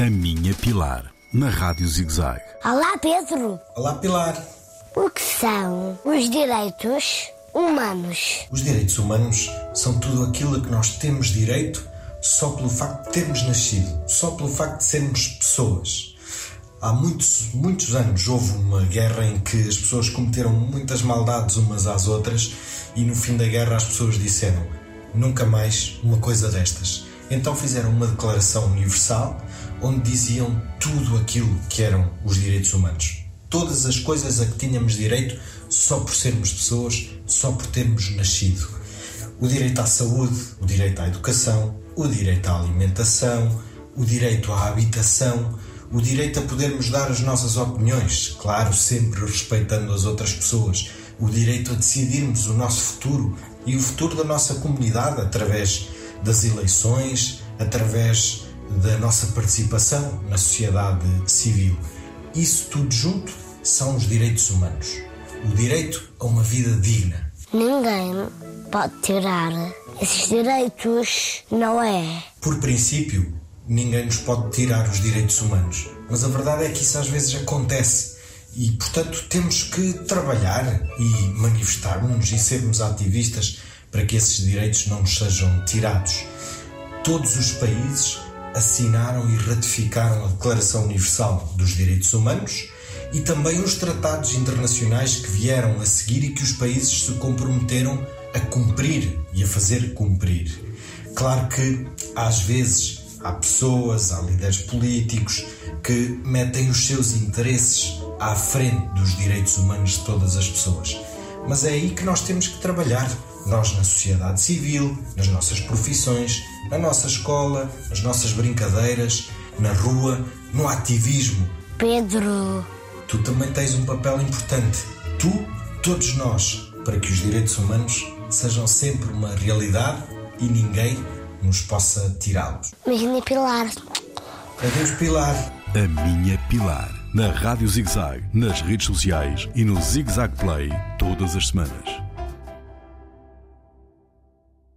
A minha Pilar, na Rádio ZigZag. Olá, Pedro. Olá, Pilar. O que são os direitos humanos? Os direitos humanos são tudo aquilo a que nós temos direito só pelo facto de termos nascido, só pelo facto de sermos pessoas. Há muitos, muitos anos houve uma guerra em que as pessoas cometeram muitas maldades umas às outras e no fim da guerra as pessoas disseram nunca mais uma coisa destas. Então fizeram uma declaração universal onde diziam tudo aquilo que eram os direitos humanos. Todas as coisas a que tínhamos direito só por sermos pessoas, só por termos nascido. O direito à saúde, o direito à educação, o direito à alimentação, o direito à habitação, o direito a podermos dar as nossas opiniões, claro, sempre respeitando as outras pessoas, o direito a decidirmos o nosso futuro e o futuro da nossa comunidade através das eleições, através da nossa participação na sociedade civil. Isso tudo junto são os direitos humanos. O direito a uma vida digna. Ninguém pode tirar esses direitos, não é? Por princípio, ninguém nos pode tirar os direitos humanos. Mas a verdade é que isso às vezes acontece. E, portanto, temos que trabalhar e manifestar-nos e sermos ativistas para que esses direitos não nos sejam tirados. Todos os países assinaram e ratificaram a Declaração Universal dos Direitos Humanos e também os tratados internacionais que vieram a seguir e que os países se comprometeram a cumprir e a fazer cumprir. Claro que, às vezes, há pessoas, há líderes políticos que metem os seus interesses à frente dos direitos humanos de todas as pessoas. Mas é aí que nós temos que trabalhar nós na sociedade civil, nas nossas profissões, na nossa escola, nas nossas brincadeiras, na rua, no ativismo. Pedro. Tu também tens um papel importante. Tu, todos nós, para que os direitos humanos sejam sempre uma realidade e ninguém nos possa tirá-los. Imagina Pilar. Adeus, Pilar. A minha Pilar, na Rádio ZigZag, nas redes sociais e no ZigZag Play, todas as semanas.